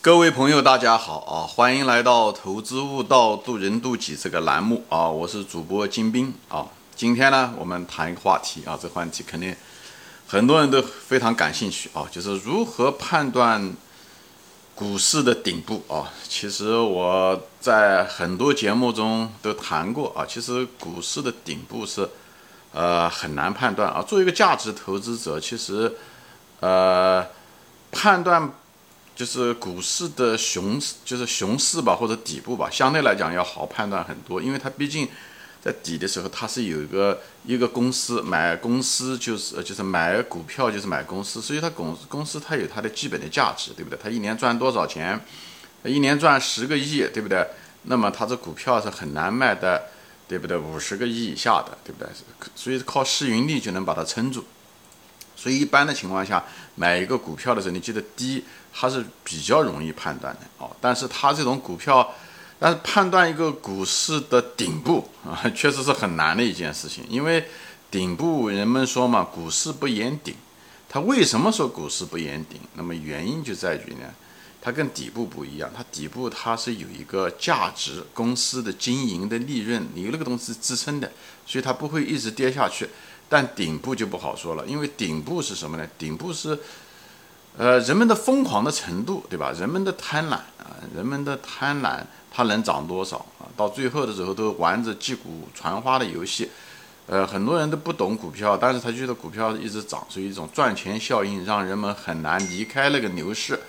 各位朋友，大家好啊！欢迎来到《投资悟道，渡人渡己》这个栏目啊！我是主播金兵啊。今天呢，我们谈一个话题啊，这话题肯定很多人都非常感兴趣啊，就是如何判断股市的顶部啊。其实我在很多节目中都谈过啊，其实股市的顶部是呃很难判断啊。作为一个价值投资者，其实呃判断。就是股市的熊，就是熊市吧，或者底部吧，相对来讲要好判断很多，因为它毕竟在底的时候，它是有一个一个公司买公司就是就是买股票就是买公司，所以它公公司它有它的基本的价值，对不对？它一年赚多少钱？一年赚十个亿，对不对？那么它这股票是很难卖的，对不对？五十个亿以下的，对不对？所以靠市盈率就能把它撑住。所以一般的情况下，买一个股票的时候，你记得低，它是比较容易判断的哦。但是它这种股票，但是判断一个股市的顶部啊，确实是很难的一件事情。因为顶部，人们说嘛，股市不言顶。它为什么说股市不言顶？那么原因就在于呢，它跟底部不一样。它底部它是有一个价值公司的经营的利润，有那个东西支撑的，所以它不会一直跌下去。但顶部就不好说了，因为顶部是什么呢？顶部是，呃，人们的疯狂的程度，对吧？人们的贪婪啊，人们的贪婪，它能涨多少啊？到最后的时候都玩着击鼓传花的游戏，呃，很多人都不懂股票，但是他觉得股票一直涨，所以一种赚钱效应让人们很难离开那个牛市，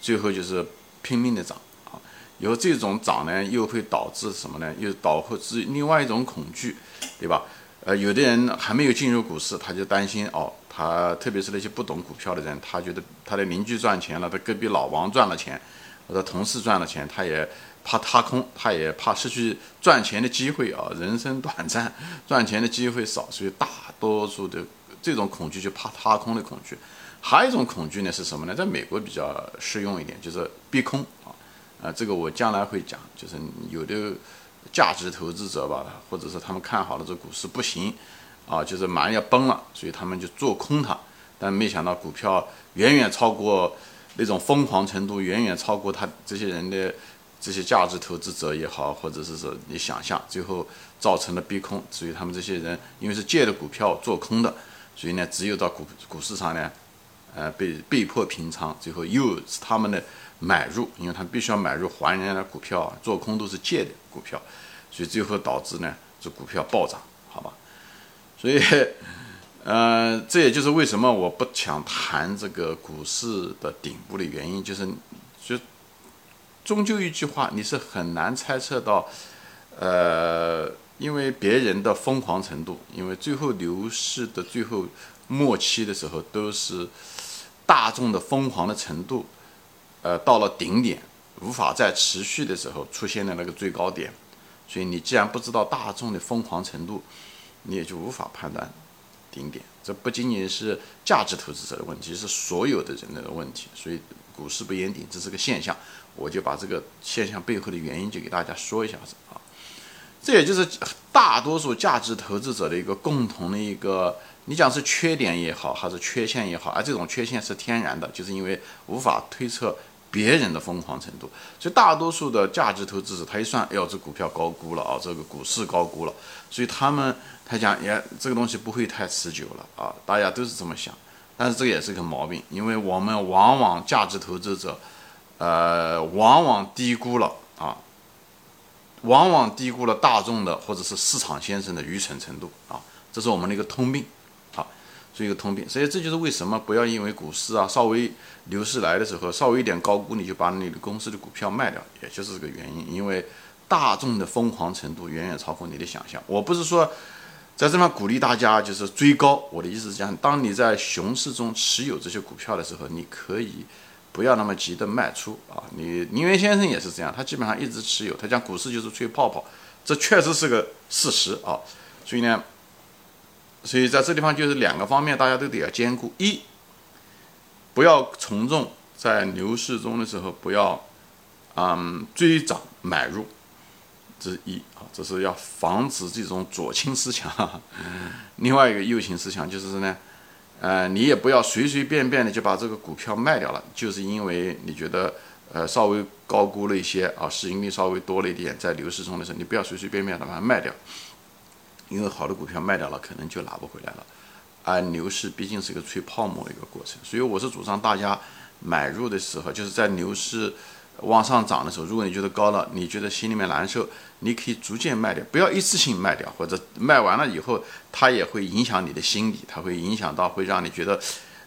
最后就是拼命的涨啊。有这种涨呢，又会导致什么呢？又导致另外一种恐惧，对吧？呃，有的人还没有进入股市，他就担心哦，他特别是那些不懂股票的人，他觉得他的邻居赚钱了，他隔壁老王赚了钱，或者同事赚了钱，他也怕踏空，他也怕失去赚钱的机会啊。人生短暂，赚钱的机会少，所以大多数的这种恐惧就怕踏空的恐惧。还有一种恐惧呢是什么呢？在美国比较适用一点，就是逼空啊。啊，这个我将来会讲，就是有的。价值投资者吧，或者是他们看好了这股市不行，啊，就是马上要崩了，所以他们就做空它。但没想到股票远远超过那种疯狂程度，远远超过他这些人的这些价值投资者也好，或者是说你想象，最后造成了逼空。所以他们这些人因为是借的股票做空的，所以呢，只有到股股市上呢，呃，被被迫平仓，最后又是他们的。买入，因为他必须要买入还人家的股票，做空都是借的股票，所以最后导致呢，这股票暴涨，好吧？所以，呃，这也就是为什么我不想谈这个股市的顶部的原因，就是就终究一句话，你是很难猜测到，呃，因为别人的疯狂程度，因为最后牛市的最后末期的时候，都是大众的疯狂的程度。呃，到了顶点，无法再持续的时候，出现了那个最高点，所以你既然不知道大众的疯狂程度，你也就无法判断顶点。这不仅仅是价值投资者的问题，是所有的人的问题。所以股市不言顶，这是个现象。我就把这个现象背后的原因就给大家说一下子啊。这也就是大多数价值投资者的一个共同的一个，你讲是缺点也好，还是缺陷也好，而这种缺陷是天然的，就是因为无法推测。别人的疯狂程度，所以大多数的价值投资者，他一算，哎呦，这股票高估了啊，这个股市高估了，所以他们他讲，也这个东西不会太持久了啊，大家都是这么想，但是这个也是个毛病，因为我们往往价值投资者，呃，往往低估了啊，往往低估了大众的或者是市场先生的愚蠢程度啊，这是我们的一个通病。是一个通病，所以这就是为什么不要因为股市啊稍微牛市来的时候稍微一点高估，你就把你的公司的股票卖掉，也就是这个原因。因为大众的疯狂程度远远超过你的想象。我不是说在这方鼓励大家就是追高，我的意思是讲，当你在熊市中持有这些股票的时候，你可以不要那么急的卖出啊。你宁远先生也是这样，他基本上一直持有，他讲股市就是吹泡泡，这确实是个事实啊。所以呢。所以在这地方就是两个方面，大家都得要兼顾：一，不要从众，在牛市中的时候不要，嗯，追涨买入，这是一啊，这是要防止这种左倾思想。另外一个右倾思想就是呢，呃，你也不要随随便便的就把这个股票卖掉了，就是因为你觉得呃，稍微高估了一些啊，市盈率稍微多了一点，在牛市中的时候，你不要随随便便的把它卖掉，因为好的股票卖掉了，可能就拿不回来了。而牛市毕竟是一个吹泡沫的一个过程，所以我是主张大家买入的时候，就是在牛市往上涨的时候，如果你觉得高了，你觉得心里面难受，你可以逐渐卖掉，不要一次性卖掉，或者卖完了以后，它也会影响你的心理，它会影响到会让你觉得，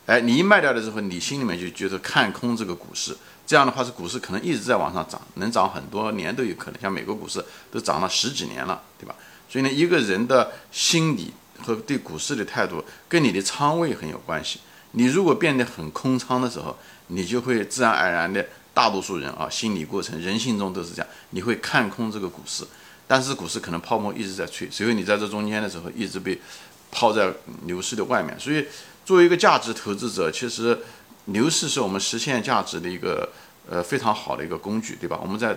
哎，你一卖掉的时候，你心里面就觉得看空这个股市。这样的话是股市可能一直在往上涨，能涨很多年都有可能。像美国股市都涨了十几年了，对吧？所以呢，一个人的心理和对股市的态度跟你的仓位很有关系。你如果变得很空仓的时候，你就会自然而然的，大多数人啊，心理过程、人性中都是这样，你会看空这个股市。但是股市可能泡沫一直在吹，所以你在这中间的时候一直被抛在牛市的外面。所以作为一个价值投资者，其实。牛市是我们实现价值的一个呃非常好的一个工具，对吧？我们在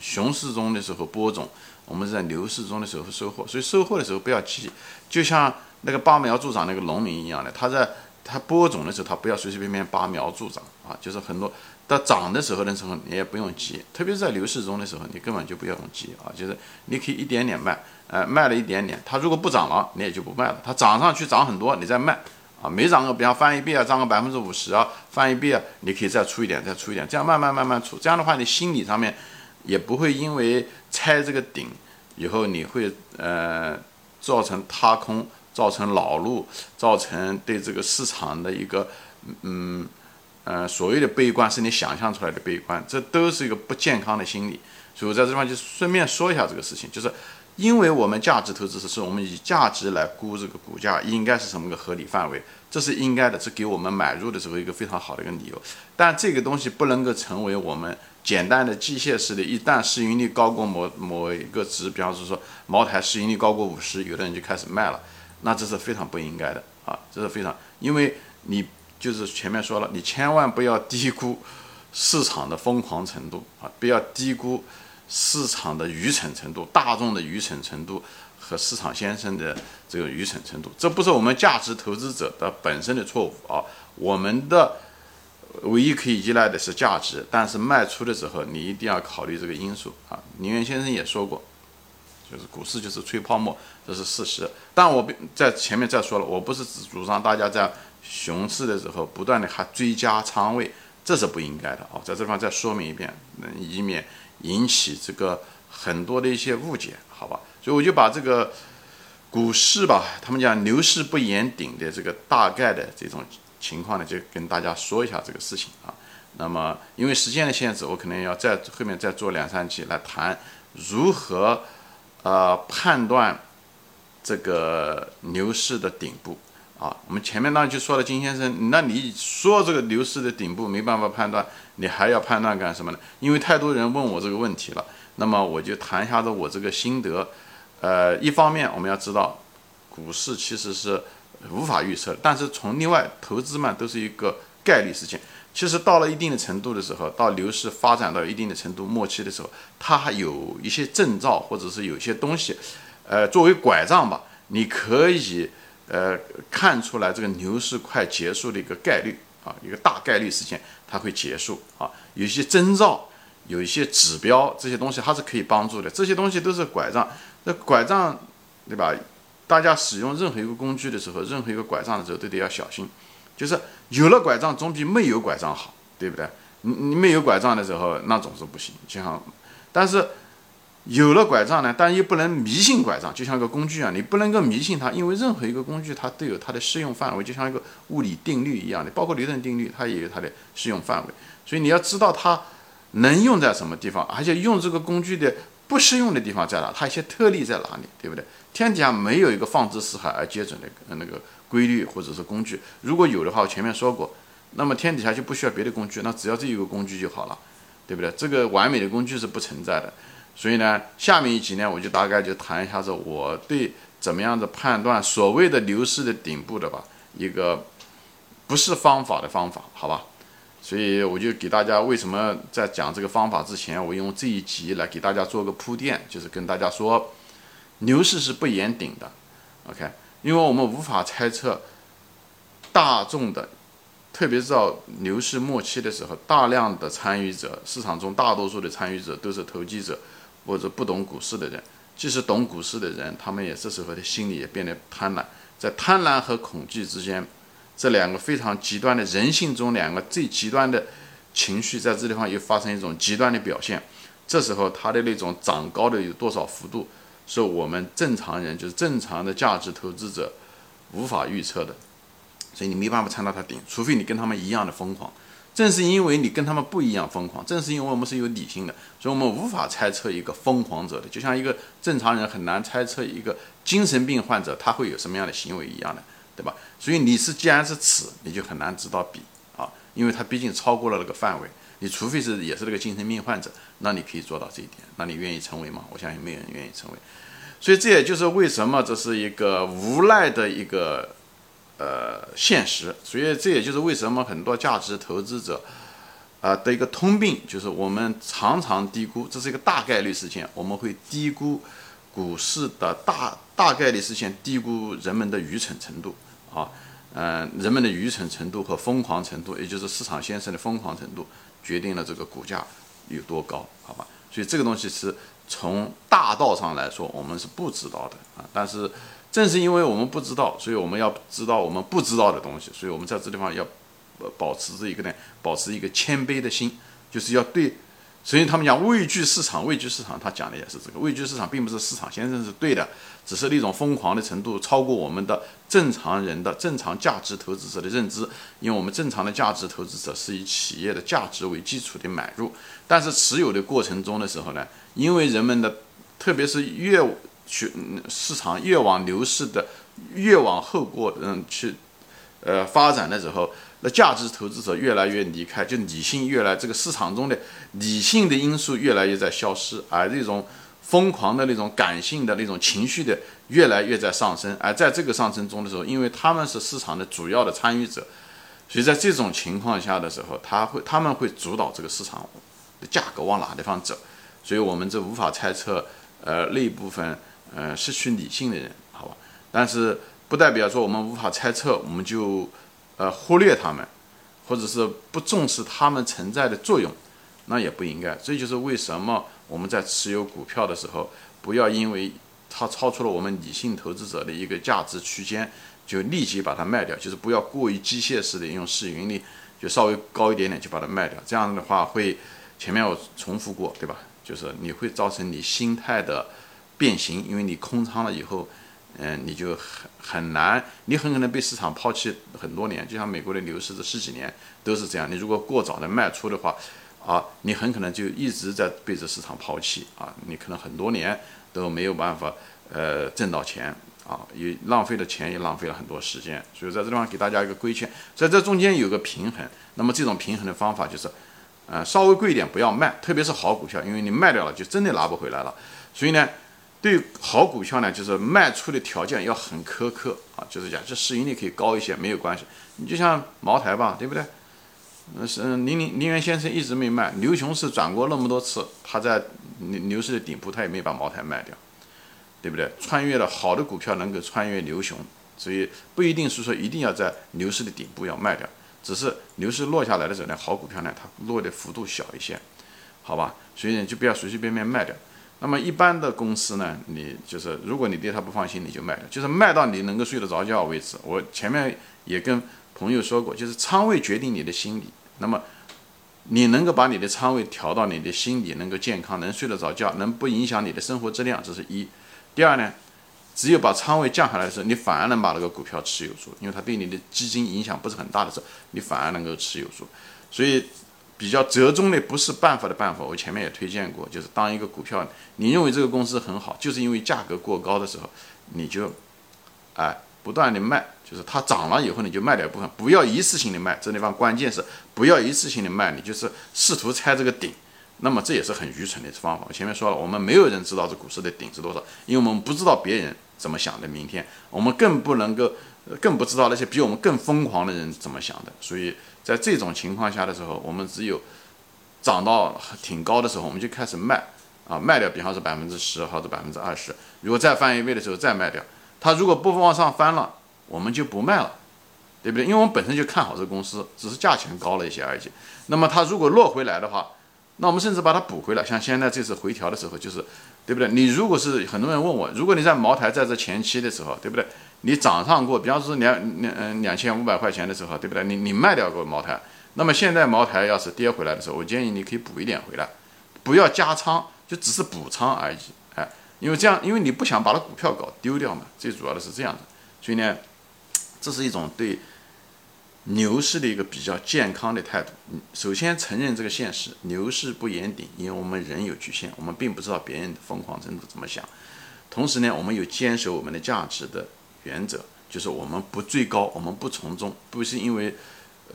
熊市中的时候播种，我们在牛市中的时候收获。所以收获的时候不要急，就像那个拔苗助长那个农民一样的，他在他播种的时候，他不要随随便便拔苗助长啊。就是很多到涨的时候的时候，你也不用急，特别是在牛市中的时候，你根本就不要用急啊。就是你可以一点点卖，呃，卖了一点点，它如果不涨了，你也就不卖了。它涨上去涨很多，你再卖。啊，每涨个，比方翻一倍啊，涨个百分之五十啊，翻一倍啊，你可以再出一点，再出一点，这样慢慢慢慢出，这样的话，你心理上面也不会因为拆这个顶以后，你会呃造成塌空，造成老路，造成对这个市场的一个嗯呃所谓的悲观，是你想象出来的悲观，这都是一个不健康的心理。所以我在这地方就顺便说一下这个事情，就是。因为我们价值投资是是我们以价值来估这个股价应该是什么个合理范围，这是应该的，是给我们买入的时候一个非常好的一个理由。但这个东西不能够成为我们简单的机械式的，一旦市盈率高过某某一个值，比方说茅台市盈率高过五十，有的人就开始卖了，那这是非常不应该的啊，这是非常，因为你就是前面说了，你千万不要低估市场的疯狂程度啊，不要低估。市场的愚蠢程度、大众的愚蠢程度和市场先生的这个愚蠢程度，这不是我们价值投资者的本身的错误啊。我们的唯一可以依赖的是价值，但是卖出的时候你一定要考虑这个因素啊。宁远先生也说过，就是股市就是吹泡沫，这是事实。但我在前面再说了，我不是只主张大家在熊市的时候不断的还追加仓位，这是不应该的啊。在这方再说明一遍，以免。引起这个很多的一些误解，好吧？所以我就把这个股市吧，他们讲牛市不言顶的这个大概的这种情况呢，就跟大家说一下这个事情啊。那么因为时间的限制，我可能要在后面再做两三期来谈如何呃判断这个牛市的顶部。啊，我们前面呢就说了，金先生，那你说这个牛市的顶部没办法判断，你还要判断干什么呢？因为太多人问我这个问题了，那么我就谈一下子我这个心得。呃，一方面我们要知道，股市其实是无法预测，但是从另外投资嘛，都是一个概率事件。其实到了一定的程度的时候，到牛市发展到一定的程度末期的时候，它还有一些征兆，或者是有些东西，呃，作为拐杖吧，你可以。呃，看出来这个牛市快结束的一个概率啊，一个大概率事件它会结束啊，有一些征兆，有一些指标，这些东西它是可以帮助的，这些东西都是拐杖。那拐杖，对吧？大家使用任何一个工具的时候，任何一个拐杖的时候都得要小心，就是有了拐杖总比没有拐杖好，对不对？你你没有拐杖的时候，那总是不行，就像，但是。有了拐杖呢，但又不能迷信拐杖，就像一个工具啊，你不能够迷信它，因为任何一个工具它都有它的适用范围，就像一个物理定律一样的，包括牛顿定律，它也有它的适用范围。所以你要知道它能用在什么地方，而且用这个工具的不适用的地方在哪，它一些特例在哪里，对不对？天底下没有一个放之四海而皆准的那个规律或者是工具，如果有的话，我前面说过，那么天底下就不需要别的工具，那只要这一个工具就好了，对不对？这个完美的工具是不存在的。所以呢，下面一集呢，我就大概就谈一下子我对怎么样子判断所谓的牛市的顶部的吧，一个不是方法的方法，好吧？所以我就给大家为什么在讲这个方法之前，我用这一集来给大家做个铺垫，就是跟大家说，牛市是不言顶的，OK？因为我们无法猜测大众的特别是到牛市末期的时候，大量的参与者，市场中大多数的参与者都是投机者或者不懂股市的人。即使懂股市的人，他们也这时候的心理也变得贪婪。在贪婪和恐惧之间，这两个非常极端的人性中两个最极端的情绪，在这地方又发生一种极端的表现。这时候，它的那种涨高的有多少幅度，是我们正常人，就是正常的价值投资者无法预测的。所以你没办法参到它顶，除非你跟他们一样的疯狂。正是因为你跟他们不一样疯狂，正是因为我们是有理性的，所以我们无法猜测一个疯狂者的，就像一个正常人很难猜测一个精神病患者他会有什么样的行为一样的，对吧？所以你是既然是此，你就很难知道彼啊，因为他毕竟超过了那个范围。你除非是也是那个精神病患者，那你可以做到这一点，那你愿意成为吗？我相信没有人愿意成为。所以这也就是为什么这是一个无奈的一个。呃，现实，所以这也就是为什么很多价值投资者，啊的一个通病，就是我们常常低估，这是一个大概率事件，我们会低估股市的大大概率事件，低估人们的愚蠢程度啊，嗯，人们的愚蠢程度和疯狂程度，也就是市场先生的疯狂程度，决定了这个股价有多高，好吧？所以这个东西是从大道上来说，我们是不知道的啊，但是。正是因为我们不知道，所以我们要知道我们不知道的东西，所以我们在这地方要保持着一个呢，保持一个谦卑的心，就是要对。所以他们讲畏惧市场，畏惧市场，他讲的也是这个畏惧市场，并不是市场先生是对的，只是那种疯狂的程度超过我们的正常人的正常价值投资者的认知。因为我们正常的价值投资者是以企业的价值为基础的买入，但是持有的过程中的时候呢，因为人们的特别是越去市场越往牛市的越往后过，嗯，去呃发展的时候，那价值投资者越来越离开，就理性越来这个市场中的理性的因素越来越在消失，而这种疯狂的那种感性的那种情绪的越来越在上升，而在这个上升中的时候，因为他们是市场的主要的参与者，所以在这种情况下的时候，他会他们会主导这个市场的价格往哪地方走，所以我们这无法猜测，呃，那一部分。呃，失去理性的人，好吧，但是不代表说我们无法猜测，我们就呃忽略他们，或者是不重视他们存在的作用，那也不应该。这就是为什么我们在持有股票的时候，不要因为它超出了我们理性投资者的一个价值区间，就立即把它卖掉，就是不要过于机械式的用市盈率就稍微高一点点就把它卖掉，这样的话会前面我重复过，对吧？就是你会造成你心态的。变形，因为你空仓了以后，嗯，你就很很难，你很可能被市场抛弃很多年。就像美国的牛市这十几年都是这样。你如果过早的卖出的话，啊，你很可能就一直在被这市场抛弃啊，你可能很多年都没有办法呃挣到钱啊，也浪费了钱，也浪费了很多时间。所以在这地方给大家一个规劝，在这中间有个平衡。那么这种平衡的方法就是，呃，稍微贵一点不要卖，特别是好股票，因为你卖掉了就真的拿不回来了。所以呢。对好股票呢，就是卖出的条件要很苛刻啊，就是讲这市盈率可以高一些没有关系。你就像茅台吧，对不对？那是林林林源先生一直没卖，牛熊市转过那么多次，他在牛牛市的顶部他也没把茅台卖掉，对不对？穿越了好的股票能够穿越牛熊，所以不一定是说一定要在牛市的顶部要卖掉，只是牛市落下来的时候呢，好股票呢它落的幅度小一些，好吧？所以呢就不要随随便便卖掉。那么一般的公司呢，你就是如果你对它不放心，你就卖了，就是卖到你能够睡得着觉为止。我前面也跟朋友说过，就是仓位决定你的心理。那么你能够把你的仓位调到你的心理能够健康，能睡得着觉，能不影响你的生活质量，这是一。第二呢，只有把仓位降下来的时候，你反而能把那个股票持有住，因为它对你的基金影响不是很大的时候，你反而能够持有住。所以。比较折中的不是办法的办法，我前面也推荐过，就是当一个股票，你认为这个公司很好，就是因为价格过高的时候，你就，哎，不断的卖，就是它涨了以后你就卖掉一部分，不要一次性的卖，这地方关键是不要一次性的卖，你就是试图猜这个顶，那么这也是很愚蠢的方法。我前面说了，我们没有人知道这股市的顶是多少，因为我们不知道别人怎么想的，明天我们更不能够，更不知道那些比我们更疯狂的人怎么想的，所以。在这种情况下的时候，我们只有涨到挺高的时候，我们就开始卖啊，卖掉，比方说百分之十或者百分之二十。如果再翻一倍的时候再卖掉，它如果不往上翻了，我们就不卖了对不对？因为我们本身就看好这个公司，只是价钱高了一些而已。那么它如果落回来的话，那我们甚至把它补回来。像现在这次回调的时候，就是对不对？你如果是很多人问我，如果你在茅台在这前期的时候，对不对？你涨上过，比方说两两嗯两千五百块钱的时候，对不对？你你卖掉过茅台，那么现在茅台要是跌回来的时候，我建议你可以补一点回来，不要加仓，就只是补仓而已。哎，因为这样，因为你不想把它股票搞丢掉嘛，最主要的是这样的。所以呢，这是一种对。牛市的一个比较健康的态度，首先承认这个现实，牛市不言顶，因为我们人有局限，我们并不知道别人的疯狂程度怎么想。同时呢，我们有坚守我们的价值的原则，就是我们不追高，我们不从众，不是因为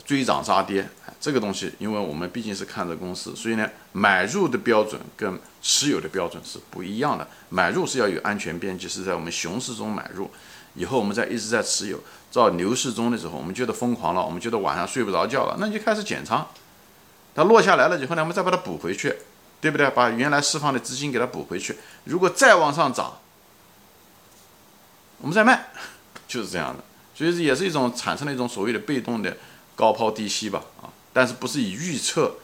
追涨杀跌，这个东西，因为我们毕竟是看着公司，所以呢，买入的标准跟持有的标准是不一样的。买入是要有安全边际，是在我们熊市中买入。以后我们在一直在持有，到牛市中的时候，我们觉得疯狂了，我们觉得晚上睡不着觉了，那就开始减仓。它落下来了以后呢，我们再把它补回去，对不对？把原来释放的资金给它补回去。如果再往上涨，我们再卖，就是这样的。所以也是一种产生了一种所谓的被动的高抛低吸吧，啊，但是不是以预测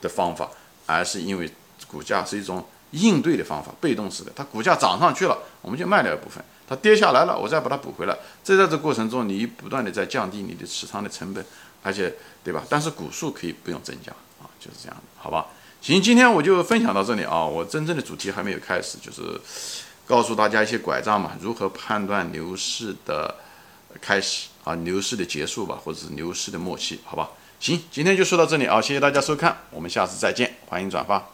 的方法，而是因为股价是一种应对的方法，被动式的。它股价涨上去了，我们就卖掉一部分。它跌下来了，我再把它补回来。这在这过程中，你不断的在降低你的持仓的成本，而且，对吧？但是股数可以不用增加啊，就是这样的，好吧？行，今天我就分享到这里啊。我真正的主题还没有开始，就是告诉大家一些拐杖嘛，如何判断牛市的开始啊，牛市的结束吧，或者是牛市的末期，好吧？行，今天就说到这里啊，谢谢大家收看，我们下次再见，欢迎转发。